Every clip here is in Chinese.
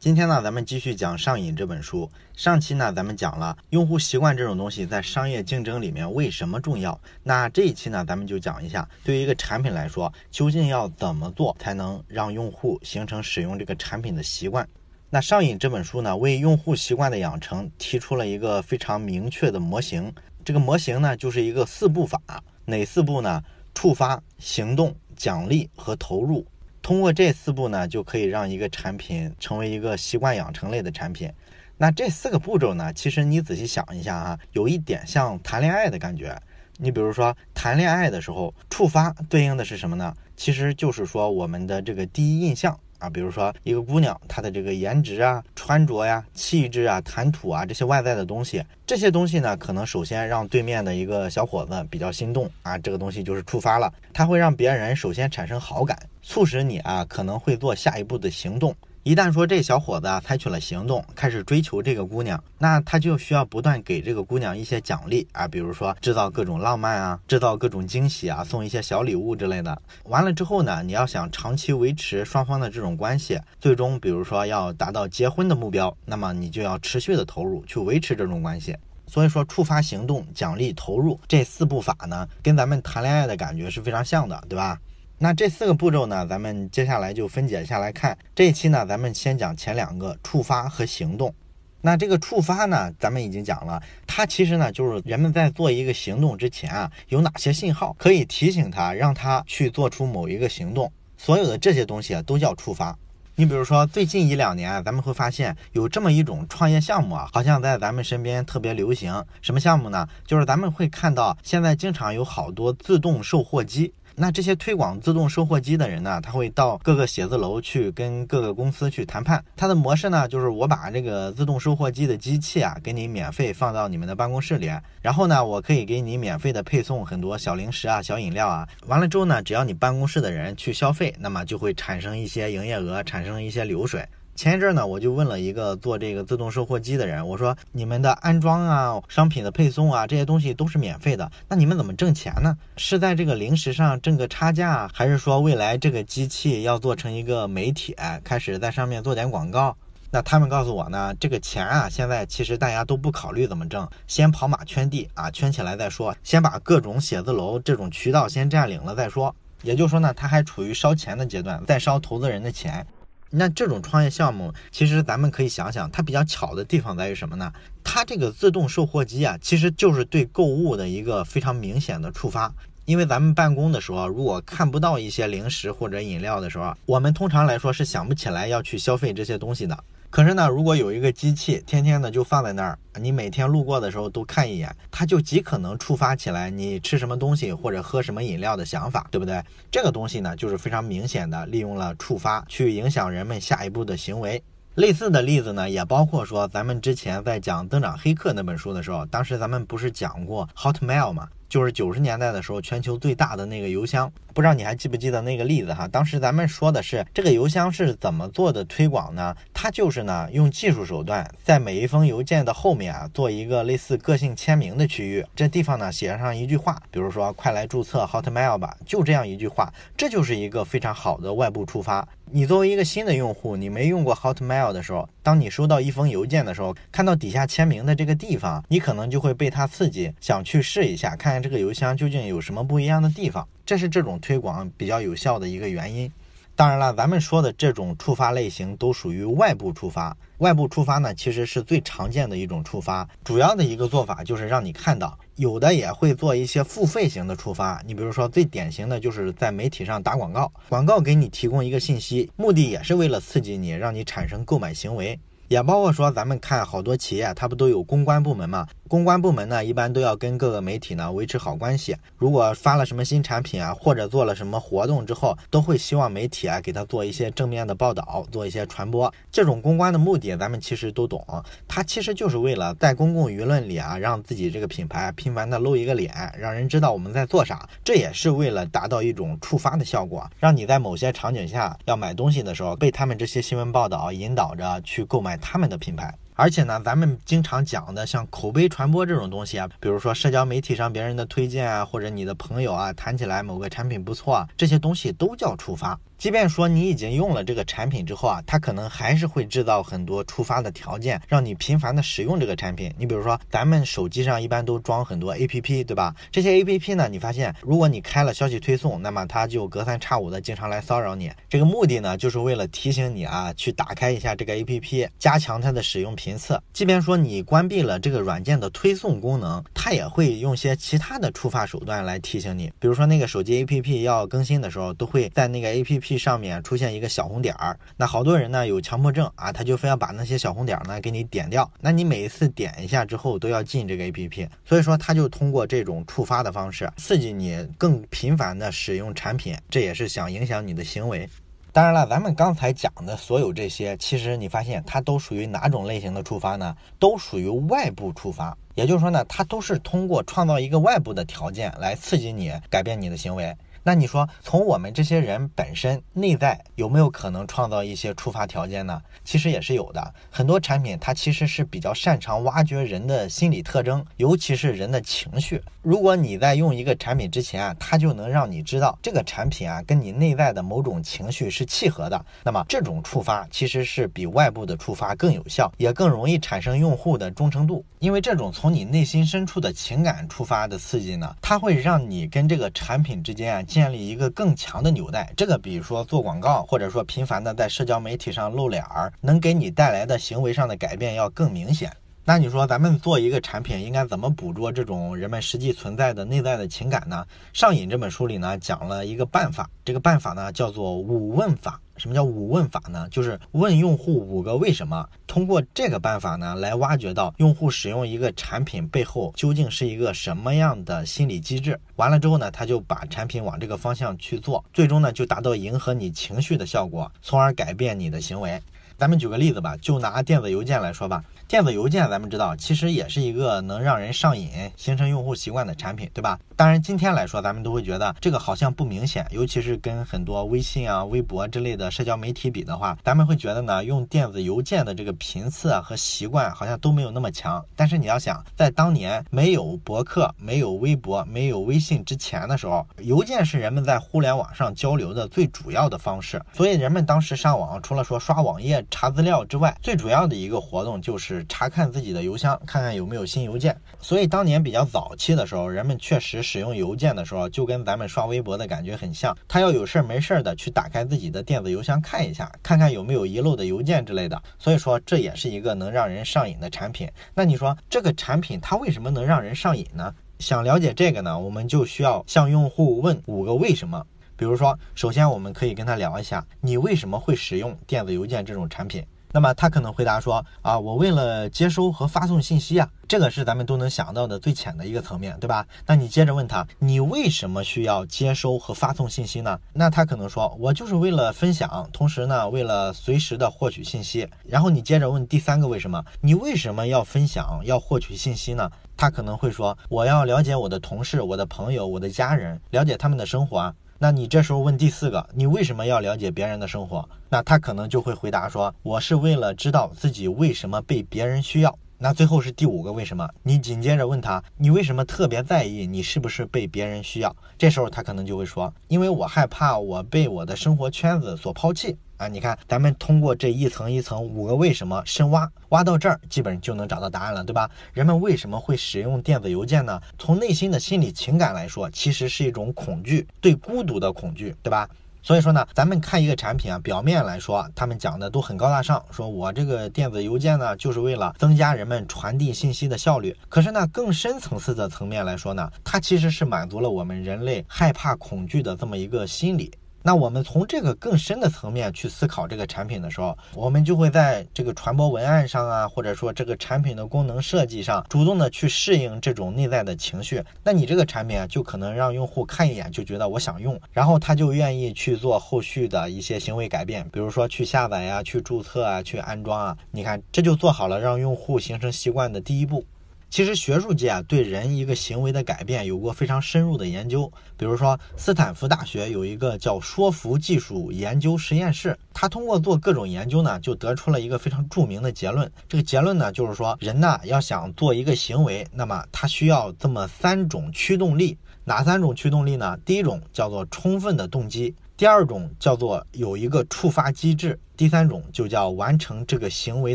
今天呢，咱们继续讲《上瘾》这本书。上期呢，咱们讲了用户习惯这种东西在商业竞争里面为什么重要。那这一期呢，咱们就讲一下，对于一个产品来说，究竟要怎么做才能让用户形成使用这个产品的习惯？那《上瘾》这本书呢，为用户习惯的养成提出了一个非常明确的模型。这个模型呢，就是一个四步法。哪四步呢？触发、行动、奖励和投入。通过这四步呢，就可以让一个产品成为一个习惯养成类的产品。那这四个步骤呢，其实你仔细想一下啊，有一点像谈恋爱的感觉。你比如说谈恋爱的时候，触发对应的是什么呢？其实就是说我们的这个第一印象啊，比如说一个姑娘她的这个颜值啊、穿着呀、气质啊、谈吐啊这些外在的东西，这些东西呢，可能首先让对面的一个小伙子比较心动啊，这个东西就是触发了，它会让别人首先产生好感。促使你啊可能会做下一步的行动。一旦说这小伙子啊采取了行动，开始追求这个姑娘，那他就需要不断给这个姑娘一些奖励啊，比如说制造各种浪漫啊，制造各种惊喜啊，送一些小礼物之类的。完了之后呢，你要想长期维持双方的这种关系，最终比如说要达到结婚的目标，那么你就要持续的投入去维持这种关系。所以说，触发行动、奖励、投入这四步法呢，跟咱们谈恋爱的感觉是非常像的，对吧？那这四个步骤呢，咱们接下来就分解下来看。这一期呢，咱们先讲前两个触发和行动。那这个触发呢，咱们已经讲了，它其实呢就是人们在做一个行动之前啊，有哪些信号可以提醒他，让他去做出某一个行动。所有的这些东西啊，都叫触发。你比如说，最近一两年，咱们会发现有这么一种创业项目啊，好像在咱们身边特别流行。什么项目呢？就是咱们会看到现在经常有好多自动售货机。那这些推广自动售货机的人呢，他会到各个写字楼去跟各个公司去谈判。他的模式呢，就是我把这个自动售货机的机器啊，给你免费放到你们的办公室里，然后呢，我可以给你免费的配送很多小零食啊、小饮料啊。完了之后呢，只要你办公室的人去消费，那么就会产生一些营业额，产生一些流水。前一阵呢，我就问了一个做这个自动售货机的人，我说：“你们的安装啊、商品的配送啊，这些东西都是免费的，那你们怎么挣钱呢？是在这个零食上挣个差价，还是说未来这个机器要做成一个媒体，开始在上面做点广告？”那他们告诉我呢，这个钱啊，现在其实大家都不考虑怎么挣，先跑马圈地啊，圈起来再说，先把各种写字楼这种渠道先占领了再说。也就是说呢，他还处于烧钱的阶段，在烧投资人的钱。那这种创业项目，其实咱们可以想想，它比较巧的地方在于什么呢？它这个自动售货机啊，其实就是对购物的一个非常明显的触发。因为咱们办公的时候，如果看不到一些零食或者饮料的时候，我们通常来说是想不起来要去消费这些东西的。可是呢，如果有一个机器天天的就放在那儿，你每天路过的时候都看一眼，它就极可能触发起来你吃什么东西或者喝什么饮料的想法，对不对？这个东西呢，就是非常明显的利用了触发去影响人们下一步的行为。类似的例子呢，也包括说咱们之前在讲《增长黑客》那本书的时候，当时咱们不是讲过 Hotmail 吗？就是九十年代的时候，全球最大的那个邮箱，不知道你还记不记得那个例子哈？当时咱们说的是这个邮箱是怎么做的推广呢？它就是呢用技术手段，在每一封邮件的后面啊做一个类似个性签名的区域，这地方呢写上一句话，比如说快来注册 Hotmail 吧，就这样一句话，这就是一个非常好的外部触发。你作为一个新的用户，你没用过 Hotmail 的时候，当你收到一封邮件的时候，看到底下签名的这个地方，你可能就会被它刺激，想去试一下，看这个邮箱究竟有什么不一样的地方。这是这种推广比较有效的一个原因。当然了，咱们说的这种触发类型都属于外部触发。外部触发呢，其实是最常见的一种触发。主要的一个做法就是让你看到，有的也会做一些付费型的触发。你比如说，最典型的就是在媒体上打广告，广告给你提供一个信息，目的也是为了刺激你，让你产生购买行为。也包括说，咱们看好多企业，它不都有公关部门吗？公关部门呢，一般都要跟各个媒体呢维持好关系。如果发了什么新产品啊，或者做了什么活动之后，都会希望媒体啊给他做一些正面的报道，做一些传播。这种公关的目的，咱们其实都懂，它其实就是为了在公共舆论里啊，让自己这个品牌频繁的露一个脸，让人知道我们在做啥。这也是为了达到一种触发的效果，让你在某些场景下要买东西的时候，被他们这些新闻报道引导着去购买。他们的品牌，而且呢，咱们经常讲的像口碑传播这种东西啊，比如说社交媒体上别人的推荐啊，或者你的朋友啊谈起来某个产品不错，这些东西都叫触发。即便说你已经用了这个产品之后啊，它可能还是会制造很多触发的条件，让你频繁的使用这个产品。你比如说，咱们手机上一般都装很多 APP，对吧？这些 APP 呢，你发现如果你开了消息推送，那么它就隔三差五的经常来骚扰你。这个目的呢，就是为了提醒你啊，去打开一下这个 APP，加强它的使用频次。即便说你关闭了这个软件的推送功能，它也会用些其他的触发手段来提醒你。比如说那个手机 APP 要更新的时候，都会在那个 APP 上面出现一个小红点儿。那好多人呢有强迫症啊，他就非要把那些小红点儿呢给你点掉。那你每一次点一下之后都要进这个 APP，所以说他就通过这种触发的方式刺激你更频繁的使用产品，这也是想影响你的行为。当然了，咱们刚才讲的所有这些，其实你发现它都属于哪种类型的触发呢？都属于外部触发，也就是说呢，它都是通过创造一个外部的条件来刺激你改变你的行为。那你说，从我们这些人本身内在有没有可能创造一些触发条件呢？其实也是有的。很多产品它其实是比较擅长挖掘人的心理特征，尤其是人的情绪。如果你在用一个产品之前啊，它就能让你知道这个产品啊跟你内在的某种情绪是契合的，那么这种触发其实是比外部的触发更有效，也更容易产生用户的忠诚度。因为这种从你内心深处的情感触发的刺激呢，它会让你跟这个产品之间啊。建立一个更强的纽带，这个比如说做广告，或者说频繁的在社交媒体上露脸儿，能给你带来的行为上的改变要更明显。那你说咱们做一个产品，应该怎么捕捉这种人们实际存在的内在的情感呢？上瘾这本书里呢讲了一个办法，这个办法呢叫做五问法。什么叫五问法呢？就是问用户五个为什么，通过这个办法呢来挖掘到用户使用一个产品背后究竟是一个什么样的心理机制。完了之后呢，他就把产品往这个方向去做，最终呢就达到迎合你情绪的效果，从而改变你的行为。咱们举个例子吧，就拿电子邮件来说吧。电子邮件咱们知道，其实也是一个能让人上瘾、形成用户习惯的产品，对吧？当然，今天来说，咱们都会觉得这个好像不明显，尤其是跟很多微信啊、微博之类的社交媒体比的话，咱们会觉得呢，用电子邮件的这个频次和习惯好像都没有那么强。但是你要想，在当年没有博客、没有微博、没有微信之前的时候，邮件是人们在互联网上交流的最主要的方式。所以人们当时上网，除了说刷网页、查资料之外，最主要的一个活动就是。查看自己的邮箱，看看有没有新邮件。所以当年比较早期的时候，人们确实使用邮件的时候，就跟咱们刷微博的感觉很像。他要有事儿没事儿的去打开自己的电子邮箱看一下，看看有没有遗漏的邮件之类的。所以说这也是一个能让人上瘾的产品。那你说这个产品它为什么能让人上瘾呢？想了解这个呢，我们就需要向用户问五个为什么。比如说，首先我们可以跟他聊一下，你为什么会使用电子邮件这种产品？那么他可能回答说啊，我为了接收和发送信息啊，这个是咱们都能想到的最浅的一个层面，对吧？那你接着问他，你为什么需要接收和发送信息呢？那他可能说，我就是为了分享，同时呢，为了随时的获取信息。然后你接着问第三个为什么，你为什么要分享，要获取信息呢？他可能会说，我要了解我的同事、我的朋友、我的家人，了解他们的生活啊。那你这时候问第四个，你为什么要了解别人的生活？那他可能就会回答说，我是为了知道自己为什么被别人需要。那最后是第五个为什么？你紧接着问他，你为什么特别在意你是不是被别人需要？这时候他可能就会说，因为我害怕我被我的生活圈子所抛弃。啊，你看，咱们通过这一层一层五个为什么深挖，挖到这儿，基本就能找到答案了，对吧？人们为什么会使用电子邮件呢？从内心的心理情感来说，其实是一种恐惧，对孤独的恐惧，对吧？所以说呢，咱们看一个产品啊，表面来说，他们讲的都很高大上，说我这个电子邮件呢，就是为了增加人们传递信息的效率。可是呢，更深层次的层面来说呢，它其实是满足了我们人类害怕恐惧的这么一个心理。那我们从这个更深的层面去思考这个产品的时候，我们就会在这个传播文案上啊，或者说这个产品的功能设计上，主动的去适应这种内在的情绪。那你这个产品啊，就可能让用户看一眼就觉得我想用，然后他就愿意去做后续的一些行为改变，比如说去下载呀、去注册啊、去安装啊。你看，这就做好了让用户形成习惯的第一步。其实学术界啊，对人一个行为的改变有过非常深入的研究。比如说，斯坦福大学有一个叫说服技术研究实验室，他通过做各种研究呢，就得出了一个非常著名的结论。这个结论呢，就是说人呢要想做一个行为，那么他需要这么三种驱动力。哪三种驱动力呢？第一种叫做充分的动机。第二种叫做有一个触发机制，第三种就叫完成这个行为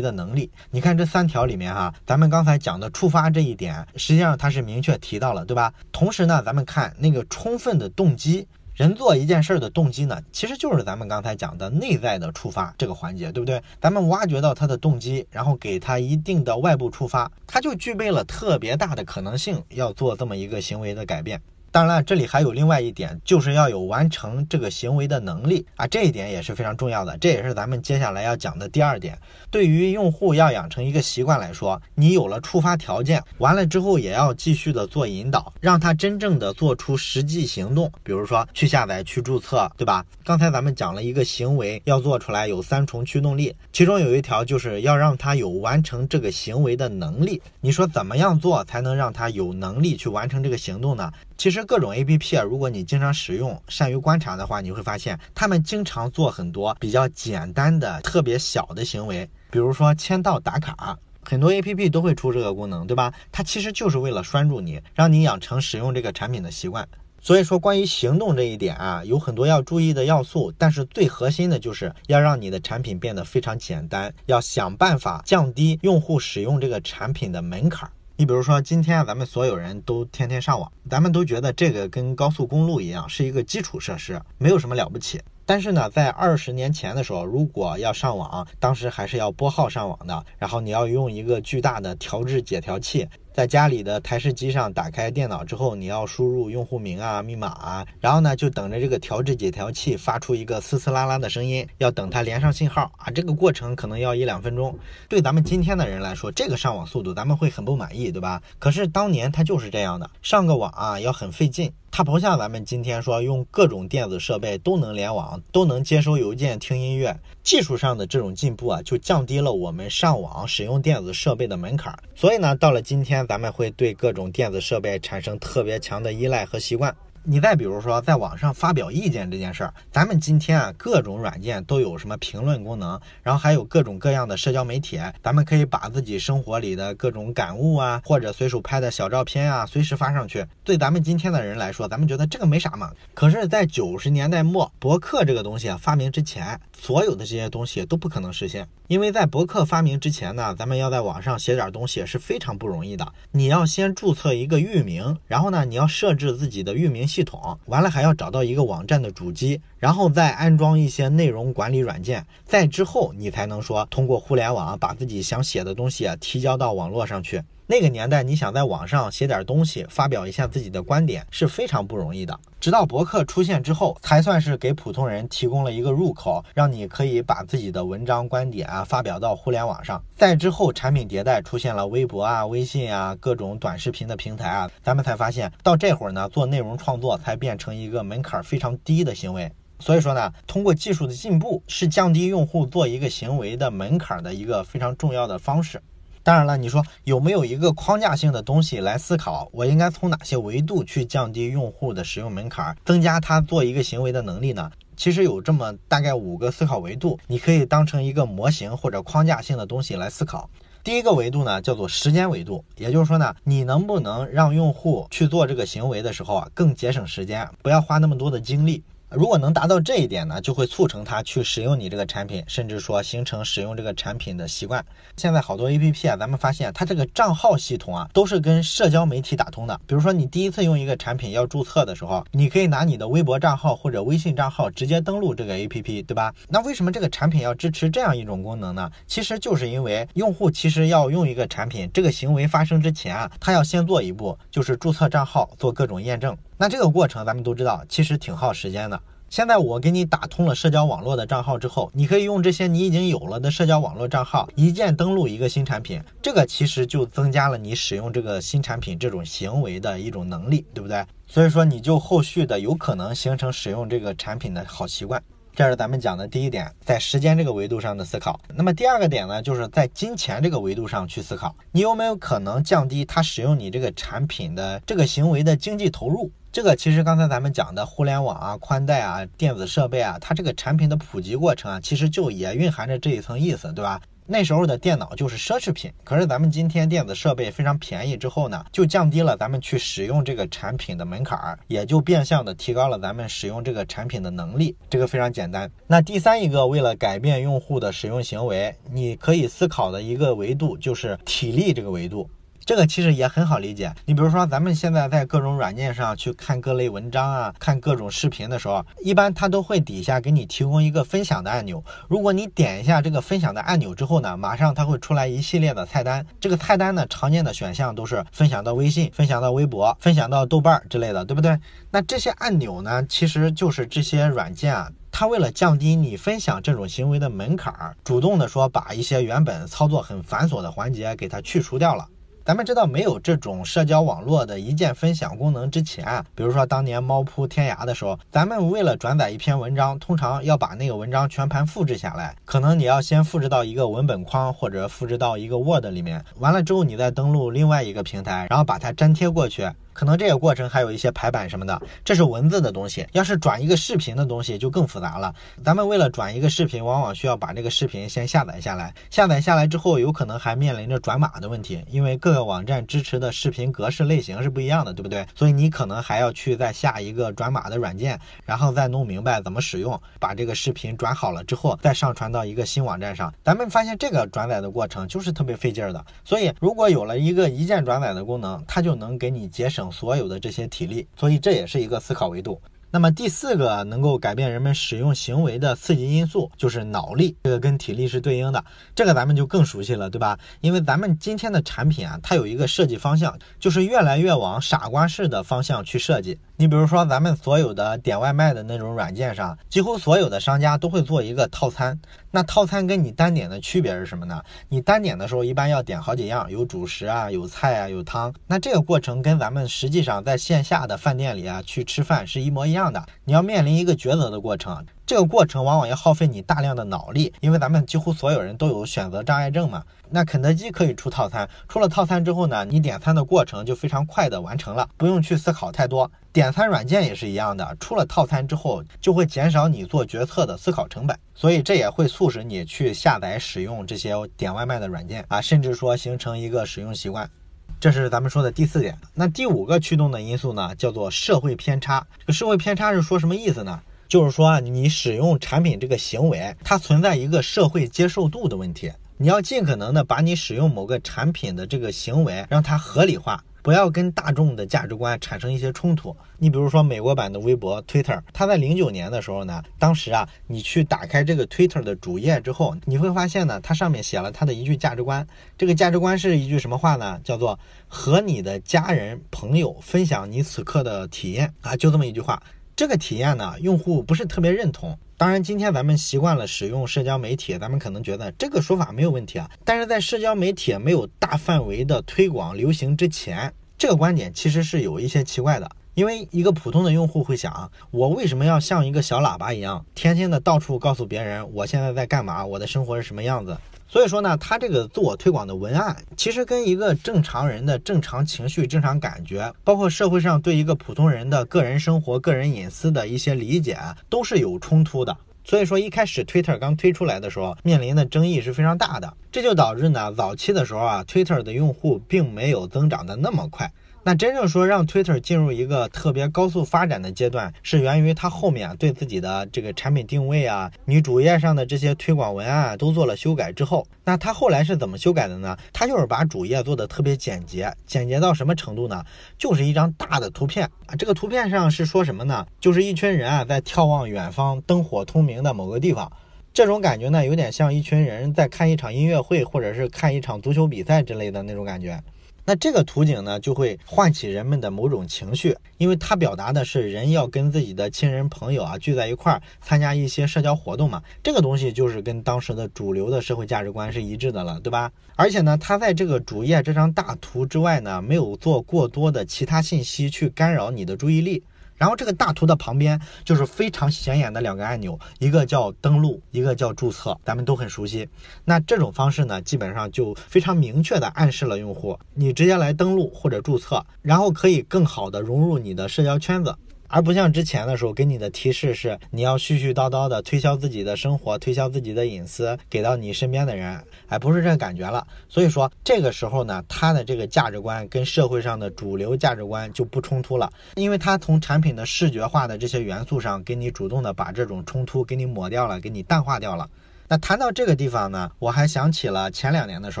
的能力。你看这三条里面哈，咱们刚才讲的触发这一点，实际上它是明确提到了，对吧？同时呢，咱们看那个充分的动机，人做一件事儿的动机呢，其实就是咱们刚才讲的内在的触发这个环节，对不对？咱们挖掘到他的动机，然后给他一定的外部触发，他就具备了特别大的可能性要做这么一个行为的改变。当然了，这里还有另外一点，就是要有完成这个行为的能力啊，这一点也是非常重要的。这也是咱们接下来要讲的第二点。对于用户要养成一个习惯来说，你有了触发条件，完了之后也要继续的做引导，让他真正的做出实际行动。比如说去下载、去注册，对吧？刚才咱们讲了一个行为要做出来有三重驱动力，其中有一条就是要让他有完成这个行为的能力。你说怎么样做才能让他有能力去完成这个行动呢？其实各种 A P P 啊，如果你经常使用、善于观察的话，你会发现他们经常做很多比较简单的、特别小的行为，比如说签到打卡，很多 A P P 都会出这个功能，对吧？它其实就是为了拴住你，让你养成使用这个产品的习惯。所以说，关于行动这一点啊，有很多要注意的要素，但是最核心的就是要让你的产品变得非常简单，要想办法降低用户使用这个产品的门槛。你比如说，今天咱们所有人都天天上网，咱们都觉得这个跟高速公路一样，是一个基础设施，没有什么了不起。但是呢，在二十年前的时候，如果要上网，当时还是要拨号上网的，然后你要用一个巨大的调制解调器。在家里的台式机上打开电脑之后，你要输入用户名啊、密码啊，然后呢就等着这个调制解调器发出一个嘶嘶啦啦的声音，要等它连上信号啊，这个过程可能要一两分钟。对咱们今天的人来说，这个上网速度咱们会很不满意，对吧？可是当年它就是这样的，上个网啊要很费劲。它不像咱们今天说用各种电子设备都能联网，都能接收邮件、听音乐，技术上的这种进步啊，就降低了我们上网使用电子设备的门槛。所以呢，到了今天，咱们会对各种电子设备产生特别强的依赖和习惯。你再比如说，在网上发表意见这件事儿，咱们今天啊，各种软件都有什么评论功能，然后还有各种各样的社交媒体，咱们可以把自己生活里的各种感悟啊，或者随手拍的小照片啊，随时发上去。对咱们今天的人来说，咱们觉得这个没啥嘛。可是，在九十年代末，博客这个东西啊发明之前，所有的这些东西都不可能实现，因为在博客发明之前呢，咱们要在网上写点东西是非常不容易的。你要先注册一个域名，然后呢，你要设置自己的域名。系统完了还要找到一个网站的主机，然后再安装一些内容管理软件，在之后你才能说通过互联网把自己想写的东西提交到网络上去。那个年代，你想在网上写点东西，发表一下自己的观点是非常不容易的。直到博客出现之后，才算是给普通人提供了一个入口，让你可以把自己的文章、观点啊发表到互联网上。再之后，产品迭代出现了微博啊、微信啊各种短视频的平台啊，咱们才发现到这会儿呢，做内容创作才变成一个门槛非常低的行为。所以说呢，通过技术的进步，是降低用户做一个行为的门槛的一个非常重要的方式。当然了，你说有没有一个框架性的东西来思考，我应该从哪些维度去降低用户的使用门槛，增加他做一个行为的能力呢？其实有这么大概五个思考维度，你可以当成一个模型或者框架性的东西来思考。第一个维度呢，叫做时间维度，也就是说呢，你能不能让用户去做这个行为的时候啊，更节省时间，不要花那么多的精力。如果能达到这一点呢，就会促成他去使用你这个产品，甚至说形成使用这个产品的习惯。现在好多 A P P 啊，咱们发现它这个账号系统啊，都是跟社交媒体打通的。比如说你第一次用一个产品要注册的时候，你可以拿你的微博账号或者微信账号直接登录这个 A P P，对吧？那为什么这个产品要支持这样一种功能呢？其实就是因为用户其实要用一个产品，这个行为发生之前啊，他要先做一步，就是注册账号，做各种验证。那这个过程咱们都知道，其实挺耗时间的。现在我给你打通了社交网络的账号之后，你可以用这些你已经有了的社交网络账号，一键登录一个新产品。这个其实就增加了你使用这个新产品这种行为的一种能力，对不对？所以说你就后续的有可能形成使用这个产品的好习惯。这是咱们讲的第一点，在时间这个维度上的思考。那么第二个点呢，就是在金钱这个维度上去思考，你有没有可能降低他使用你这个产品的这个行为的经济投入？这个其实刚才咱们讲的互联网啊、宽带啊、电子设备啊，它这个产品的普及过程啊，其实就也蕴含着这一层意思，对吧？那时候的电脑就是奢侈品。可是咱们今天电子设备非常便宜之后呢，就降低了咱们去使用这个产品的门槛儿，也就变相的提高了咱们使用这个产品的能力。这个非常简单。那第三一个，为了改变用户的使用行为，你可以思考的一个维度就是体力这个维度。这个其实也很好理解。你比如说，咱们现在在各种软件上去看各类文章啊，看各种视频的时候，一般它都会底下给你提供一个分享的按钮。如果你点一下这个分享的按钮之后呢，马上它会出来一系列的菜单。这个菜单呢，常见的选项都是分享到微信、分享到微博、分享到豆瓣之类的，对不对？那这些按钮呢，其实就是这些软件啊，它为了降低你分享这种行为的门槛儿，主动的说把一些原本操作很繁琐的环节给它去除掉了。咱们知道，没有这种社交网络的一键分享功能之前，比如说当年猫扑天涯的时候，咱们为了转载一篇文章，通常要把那个文章全盘复制下来，可能你要先复制到一个文本框或者复制到一个 Word 里面，完了之后你再登录另外一个平台，然后把它粘贴过去。可能这个过程还有一些排版什么的，这是文字的东西。要是转一个视频的东西就更复杂了。咱们为了转一个视频，往往需要把这个视频先下载下来。下载下来之后，有可能还面临着转码的问题，因为各个网站支持的视频格式类型是不一样的，对不对？所以你可能还要去再下一个转码的软件，然后再弄明白怎么使用，把这个视频转好了之后，再上传到一个新网站上。咱们发现这个转载的过程就是特别费劲儿的。所以如果有了一个一键转载的功能，它就能给你节省。所有的这些体力，所以这也是一个思考维度。那么第四个能够改变人们使用行为的刺激因素就是脑力，这个跟体力是对应的，这个咱们就更熟悉了，对吧？因为咱们今天的产品啊，它有一个设计方向，就是越来越往傻瓜式的方向去设计。你比如说，咱们所有的点外卖的那种软件上，几乎所有的商家都会做一个套餐。那套餐跟你单点的区别是什么呢？你单点的时候一般要点好几样，有主食啊，有菜啊，有汤。那这个过程跟咱们实际上在线下的饭店里啊去吃饭是一模一样的。你要面临一个抉择的过程。这个过程往往要耗费你大量的脑力，因为咱们几乎所有人都有选择障碍症嘛。那肯德基可以出套餐，出了套餐之后呢，你点餐的过程就非常快的完成了，不用去思考太多。点餐软件也是一样的，出了套餐之后就会减少你做决策的思考成本，所以这也会促使你去下载使用这些点外卖的软件啊，甚至说形成一个使用习惯。这是咱们说的第四点。那第五个驱动的因素呢，叫做社会偏差。这个社会偏差是说什么意思呢？就是说，你使用产品这个行为，它存在一个社会接受度的问题。你要尽可能的把你使用某个产品的这个行为让它合理化，不要跟大众的价值观产生一些冲突。你比如说美国版的微博 Twitter，它在零九年的时候呢，当时啊，你去打开这个 Twitter 的主页之后，你会发现呢，它上面写了它的一句价值观。这个价值观是一句什么话呢？叫做和你的家人朋友分享你此刻的体验啊，就这么一句话。这个体验呢，用户不是特别认同。当然，今天咱们习惯了使用社交媒体，咱们可能觉得这个说法没有问题啊。但是在社交媒体没有大范围的推广流行之前，这个观点其实是有一些奇怪的。因为一个普通的用户会想，我为什么要像一个小喇叭一样，天天的到处告诉别人我现在在干嘛，我的生活是什么样子？所以说呢，他这个自我推广的文案，其实跟一个正常人的正常情绪、正常感觉，包括社会上对一个普通人的个人生活、个人隐私的一些理解，都是有冲突的。所以说，一开始 Twitter 刚推出来的时候，面临的争议是非常大的，这就导致呢，早期的时候啊，Twitter 的用户并没有增长的那么快。那真正说让 Twitter 进入一个特别高速发展的阶段，是源于它后面对自己的这个产品定位啊，你主页上的这些推广文案都做了修改之后，那它后来是怎么修改的呢？它就是把主页做的特别简洁，简洁到什么程度呢？就是一张大的图片啊，这个图片上是说什么呢？就是一群人啊在眺望远方灯火通明的某个地方，这种感觉呢，有点像一群人在看一场音乐会或者是看一场足球比赛之类的那种感觉。那这个图景呢，就会唤起人们的某种情绪，因为它表达的是人要跟自己的亲人朋友啊聚在一块儿参加一些社交活动嘛。这个东西就是跟当时的主流的社会价值观是一致的了，对吧？而且呢，它在这个主页这张大图之外呢，没有做过多的其他信息去干扰你的注意力。然后这个大图的旁边就是非常显眼的两个按钮，一个叫登录，一个叫注册，咱们都很熟悉。那这种方式呢，基本上就非常明确的暗示了用户，你直接来登录或者注册，然后可以更好的融入你的社交圈子。而不像之前的时候给你的提示是你要絮絮叨叨的推销自己的生活，推销自己的隐私给到你身边的人，哎，不是这感觉了。所以说这个时候呢，他的这个价值观跟社会上的主流价值观就不冲突了，因为他从产品的视觉化的这些元素上给你主动的把这种冲突给你抹掉了，给你淡化掉了。那谈到这个地方呢，我还想起了前两年的时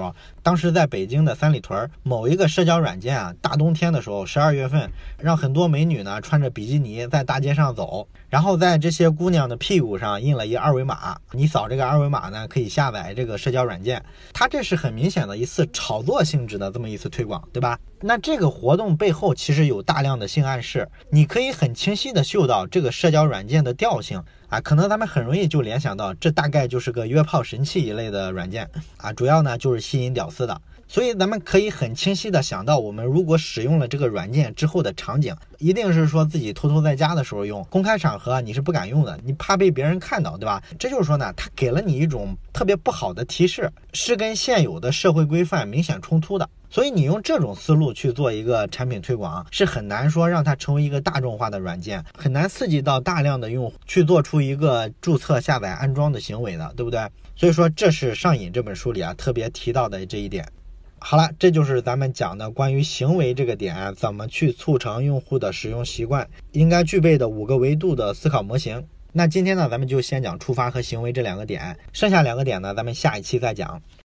候，当时在北京的三里屯某一个社交软件啊，大冬天的时候，十二月份，让很多美女呢穿着比基尼在大街上走，然后在这些姑娘的屁股上印了一二维码，你扫这个二维码呢，可以下载这个社交软件。它这是很明显的一次炒作性质的这么一次推广，对吧？那这个活动背后其实有大量的性暗示，你可以很清晰的嗅到这个社交软件的调性。啊，可能咱们很容易就联想到，这大概就是个约炮神器一类的软件啊，主要呢就是吸引屌丝的。所以咱们可以很清晰的想到，我们如果使用了这个软件之后的场景，一定是说自己偷偷在家的时候用，公开场合你是不敢用的，你怕被别人看到，对吧？这就是说呢，它给了你一种特别不好的提示，是跟现有的社会规范明显冲突的。所以你用这种思路去做一个产品推广，是很难说让它成为一个大众化的软件，很难刺激到大量的用户去做出一个注册、下载、安装的行为的，对不对？所以说这是上瘾这本书里啊特别提到的这一点。好了，这就是咱们讲的关于行为这个点，怎么去促成用户的使用习惯，应该具备的五个维度的思考模型。那今天呢，咱们就先讲触发和行为这两个点，剩下两个点呢，咱们下一期再讲。